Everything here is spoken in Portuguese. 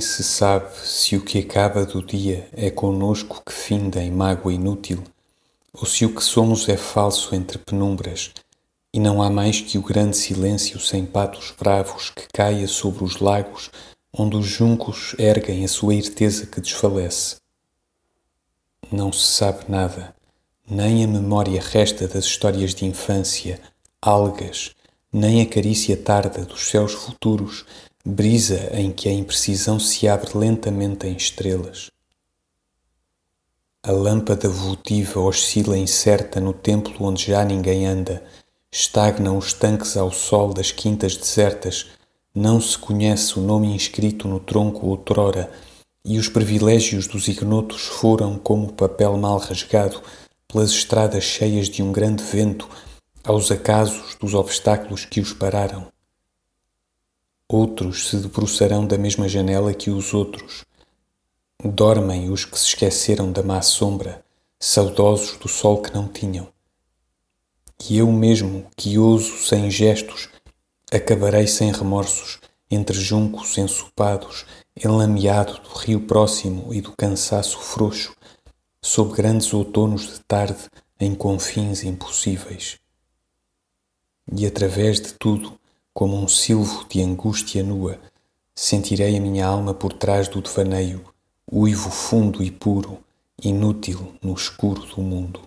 se sabe se o que acaba do dia é conosco que finda em mágoa inútil, ou se o que somos é falso entre penumbras, e não há mais que o grande silêncio sem patos bravos que caia sobre os lagos onde os juncos erguem a sua irteza que desfalece. Não se sabe nada, nem a memória resta das histórias de infância, algas, nem a carícia tarda dos céus futuros, brisa em que a imprecisão se abre lentamente em estrelas. A lâmpada votiva oscila incerta no templo onde já ninguém anda, estagnam os tanques ao sol das quintas desertas, não se conhece o nome inscrito no tronco outrora, e os privilégios dos ignotos foram como papel mal rasgado pelas estradas cheias de um grande vento aos acasos dos obstáculos que os pararam. Outros se debruçarão da mesma janela que os outros. Dormem os que se esqueceram da má sombra, saudosos do sol que não tinham. E eu mesmo, que ouso sem gestos, acabarei sem remorsos, entre juncos ensopados, enlameado do rio próximo e do cansaço frouxo, sob grandes outonos de tarde em confins impossíveis. E através de tudo, como um silvo de angústia nua, sentirei a minha alma por trás do devaneio, uivo fundo e puro, inútil no escuro do mundo.